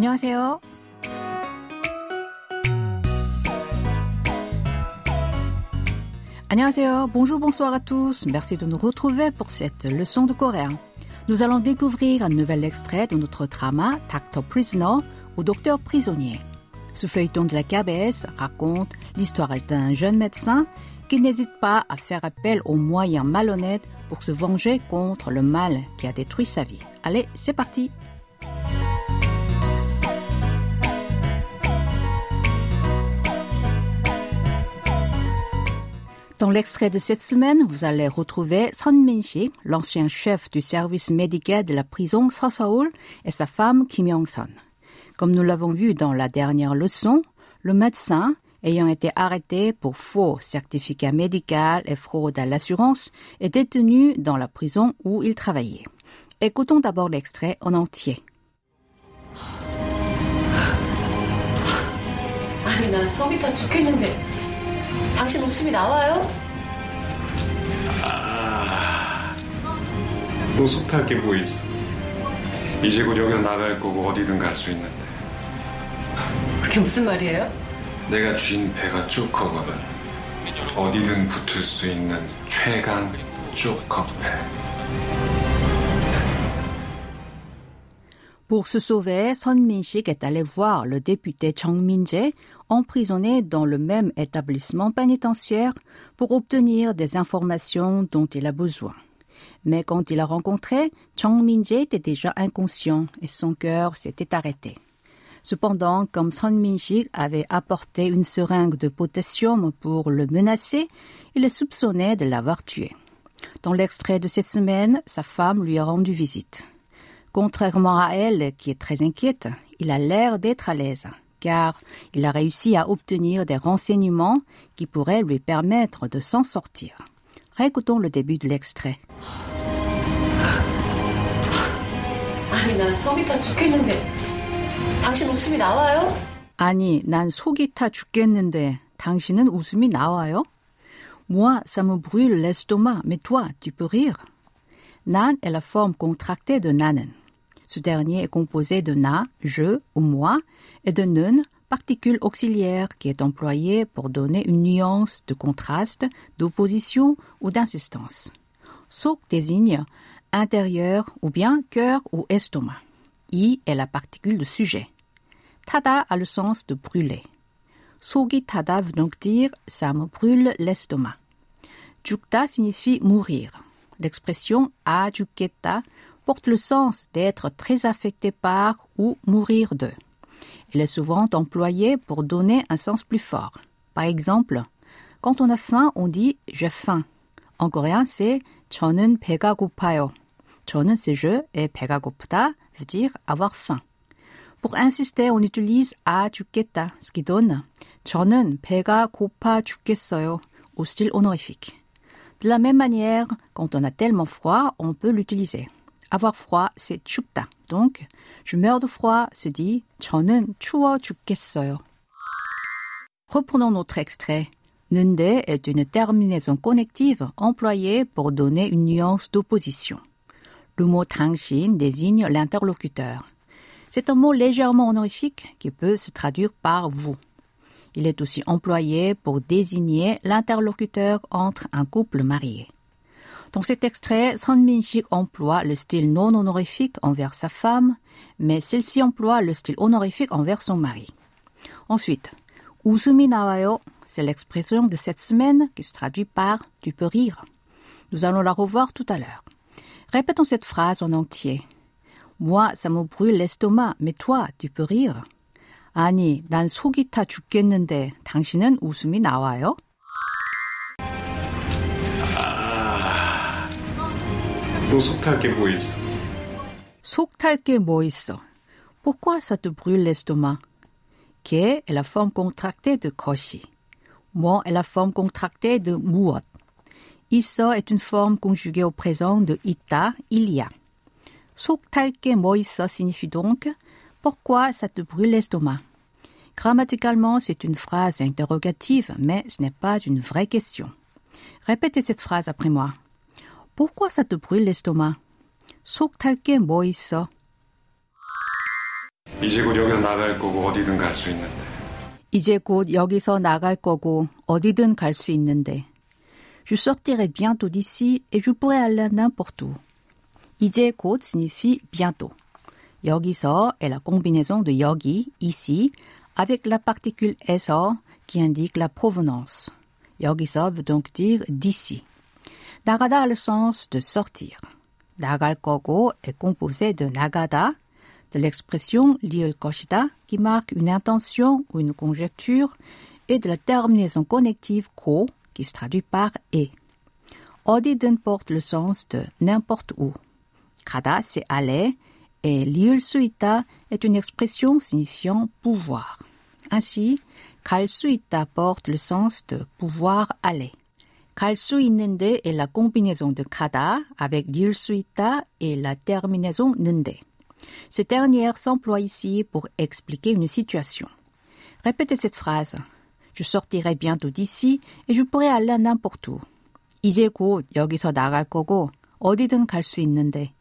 안녕하세요. 안녕하세요. Bonjour, bonsoir à tous. Merci de nous retrouver pour cette leçon de coréen. Nous allons découvrir un nouvel extrait de notre drama Doctor Prisoner ou Docteur prisonnier. Ce feuilleton de la KBS raconte l'histoire d'un jeune médecin qui n'hésite pas à faire appel aux moyens malhonnêtes pour se venger contre le mal qui a détruit sa vie. Allez, c'est parti Dans l'extrait de cette semaine, vous allez retrouver Son Min-si, l'ancien chef du service médical de la prison Soseol, et sa femme Kim Yong-son. Comme nous l'avons vu dans la dernière leçon, le médecin, ayant été arrêté pour faux certificat médical et fraude à l'assurance, est détenu dans la prison où il travaillait. Écoutons d'abord l'extrait en entier. 당신 웃음이 나와요? 또 속탈 게 뭐 있어? 이제 곧 여기서 나갈 거고 어디든 갈 수 있는데 그게 무슨 말이에요? 내가 쥔 배가 쪼커거든 어디든 붙을 수 있는 최강 쪼커 배 Pour se sauver, Son Min-sik est allé voir le député Chang Min-jae, emprisonné dans le même établissement pénitentiaire, pour obtenir des informations dont il a besoin. Mais quand il a rencontré, Chang Min-jae était déjà inconscient et son cœur s'était arrêté. Cependant, comme Son Min-sik avait apporté une seringue de potassium pour le menacer, il est soupçonné de l'avoir tué. Dans l'extrait de cette semaine, sa femme lui a rendu visite. Contrairement à elle, qui est très inquiète, il a l'air d'être à l'aise, car il a réussi à obtenir des renseignements qui pourraient lui permettre de s'en sortir. Récoutons le début de l'extrait. 아니 난 속이 다 죽겠는데 당신 웃음이 나와요? 아니, 난 속이 타 죽겠는데 당신은 웃음이 나와요? Moi, ça me brûle l'estomac, mais toi, tu peux rire. Nan est la forme contractée de nanen. Ce dernier est composé de na, je ou moi, et de nun, particule auxiliaire qui est employée pour donner une nuance de contraste, d'opposition ou d'insistance. Sok désigne intérieur ou bien cœur ou estomac. I est la particule de sujet. Tada a le sens de brûler. Sogi tada veut donc dire ça me brûle l'estomac. Jukta signifie mourir. L'expression a juketa porte le sens d'être très affecté par ou mourir de. Elle est souvent employée pour donner un sens plus fort. Par exemple, quand on a faim, on dit j'ai faim. En coréen, c'est 저는 배가 고파요. 저는 c'est je et 배가 고프다 veut dire avoir faim. Pour insister, on utilise 아 죽겠다, ce qui donne 저는 배가 고파 죽겠어요 au style honorifique. De la même manière, quand on a tellement froid, on peut l'utiliser. Avoir froid, c'est 춥다. Donc, je meurs de froid se dit 저는 추워 죽겠어요. Reprenons notre extrait. Nende est une terminaison connective employée pour donner une nuance d'opposition. Le mot 당신 désigne l'interlocuteur. C'est un mot légèrement honorifique qui peut se traduire par vous. Il est aussi employé pour désigner l'interlocuteur entre un couple marié. Dans cet extrait, Son Min-sik emploie le style non honorifique envers sa femme, mais celle-ci emploie le style honorifique envers son mari. Ensuite, 웃음이 나와요, c'est l'expression de cette semaine qui se traduit par tu peux rire. Nous allons la revoir tout à l'heure. Répétons cette phrase en entier. Moi, ça me brûle l'estomac, mais toi, tu peux rire. 아니, 난 속이 타 죽겠는데 당신은 웃음이 나와요? 또 속탈 게 뭐 있어? 속 탈 게 뭐 있어? Pourquoi ça te brûle l'estomac? 게 est la forme contractée de 것이. 뭐 est la forme contractée de 무엇. 있어 est une forme conjuguée au présent de 있다, il y a. 속 탈 게 뭐 있어 signifie donc pourquoi ça te brûle l'estomac. Grammaticalement, c'est une phrase interrogative, mais ce n'est pas une vraie question. Répétez cette phrase après moi. Pourquoi ça te brûle l'estomac? 속 탈 게 뭐 있어? 이제 곧 여기서 나갈 거고 어디든 갈 수 있는데. 이제 곧 여기서 나갈 거고 어디든 갈 수 있는데. Je sortirai bientôt d'ici et je pourrai aller n'importe où. 이제 곧 signifie bientôt. 여기서 est la combinaison de 여기, ici, avec la particule 에서 qui indique la provenance. 여기서 veut donc dire d'ici. 나가다 a le sens de sortir. 나갈 거고 est composé de 나가다, de l'expression li을 것이다 qui marque une intention ou une conjecture et de la terminaison connective 고 qui se traduit par et. 어디든 porte le sens de n'importe où. 가다 c'est aller et li을 수 있다 est une expression signifiant pouvoir. Ainsi, 갈 수 있다 porte le sens de pouvoir aller. 갈 수 있는데 est la combinaison de 가다 avec li을 수 있다 et la terminaison 는데. Ce dernier s'emploie ici pour expliquer une situation. Répétez cette phrase. Je sortirai bientôt d'ici et je pourrai aller n'importe où. 이제 곧 여기서 나갈 거고 어디든 갈 수 있는데.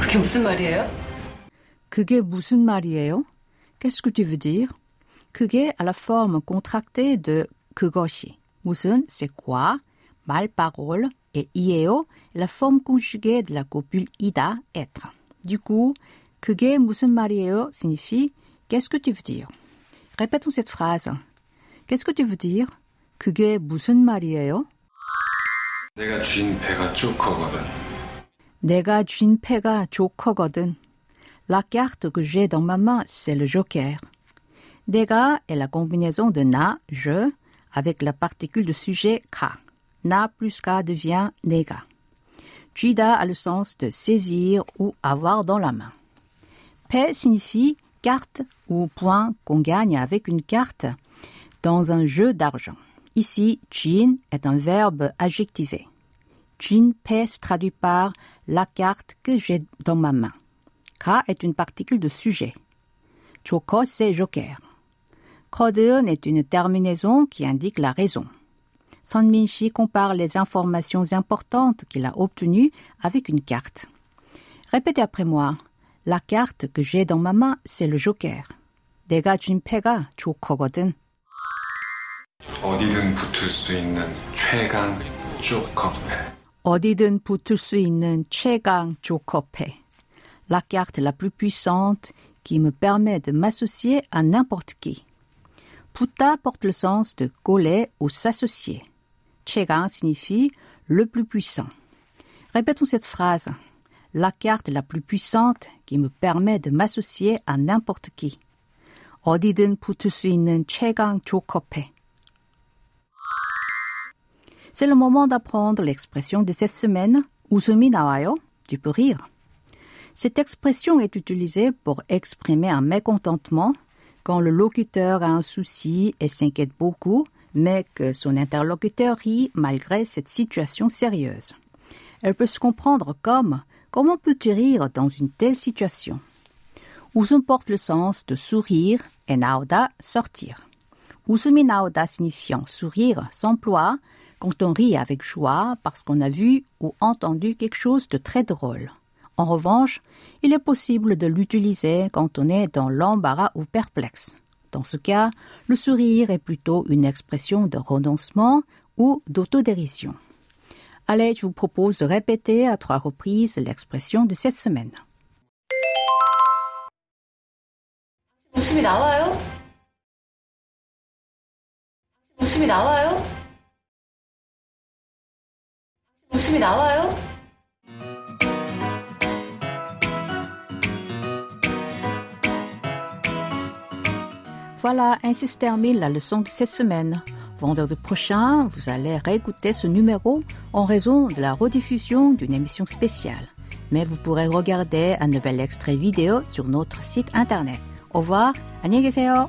그게 무슨 말이에요? 그게 무슨 말이에요? Qu'est-ce que tu veux dire? 그게 à la forme contractée de 그것이. 무슨 c'est quoi, mal parole et ieo la forme conjuguée de la copule ida être. Du coup, 그게 무슨 말이에요 signifie qu'est-ce que tu veux dire? Répétons cette phrase. Qu'est-ce que tu veux dire? 그게 무슨 말이에요? 내가 쥔 배가 쪼커거든. 내가 쥔 패가 조커거든. La carte que j'ai dans ma main, c'est le joker. 내가 est la combinaison de na, je, avec la particule de sujet ka. Na plus ka devient nega. Jida a le sens de saisir ou avoir dans la main. Pe signifie carte ou point qu'on gagne avec une carte dans un jeu d'argent. Ici, chin est un verbe adjectivé. Chin pe se traduit par la carte que j'ai dans ma main. Ka est une particule de sujet. Choko c'est joker. Codeon est une terminaison qui indique la raison. Son Minshi compare les informations importantes qu'il a obtenues avec une carte. Répétez après moi. La carte que j'ai dans ma main, c'est le joker. 내가 쥔 패가 조커거든. 어디든 붙을 수 있는 최강 쪼커패. 어디든 붙을 수 있는 최강 조커패. La carte la plus puissante qui me permet de m'associer à n'importe qui. Puta porte le sens de coller ou s'associer. 최강 signifie le plus puissant. Répétons cette phrase. La carte la plus puissante qui me permet de m'associer à n'importe qui. 어디든 붙을 수 있는 최강 조커패. C'est le moment d'apprendre l'expression de cette semaine. 웃음이 나와요. Tu peux rire. Cette expression est utilisée pour exprimer un mécontentement quand le locuteur a un souci et s'inquiète beaucoup, mais que son interlocuteur rit malgré cette situation sérieuse. Elle peut se comprendre comme Comment peux-tu rire dans une telle situation 웃음 porte le sens de sourire et 나오다 sortir. 웃음이 나오다 signifiant sourire s'emploie quand on rit avec joie parce qu'on a vu ou entendu quelque chose de très drôle. En revanche, il est possible de l'utiliser quand on est dans l'embarras ou perplexe. Dans ce cas, le sourire est plutôt une expression de renoncement ou d'autodérision. Allez, je vous propose de répéter à trois reprises l'expression de cette semaine. Voilà, ainsi se termine la leçon de cette semaine. Vendredi prochain, vous allez réécouter ce numéro en raison de la rediffusion d'une émission spéciale. Mais vous pourrez regarder un nouvel extrait vidéo sur notre site internet. Au revoir, 안녕히 계세요.